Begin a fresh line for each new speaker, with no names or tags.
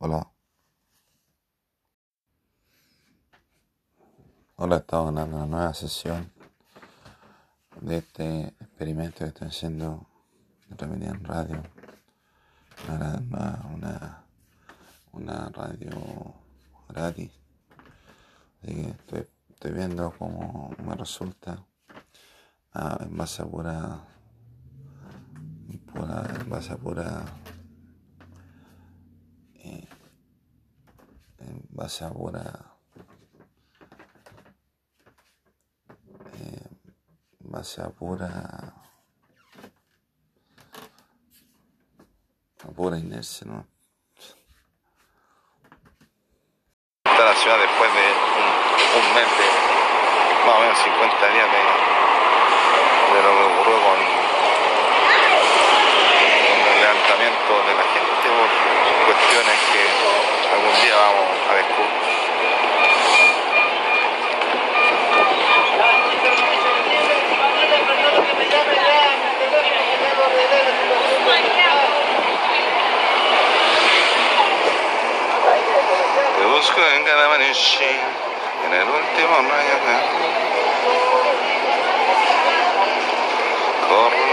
Hola. Hola, estamos en una nueva sesión de este experimento que estoy haciendo en Radio. Una, una, una radio gratis. Así que estoy, estoy viendo cómo me resulta ah, en base a pura, pura en base a pura eh, en base a pura base a pura pura inercia, ¿no?
Está la ciudad después de un, mes de más o menos 50 días de a descubrir. Te busco en cada amanecer, en el último que corro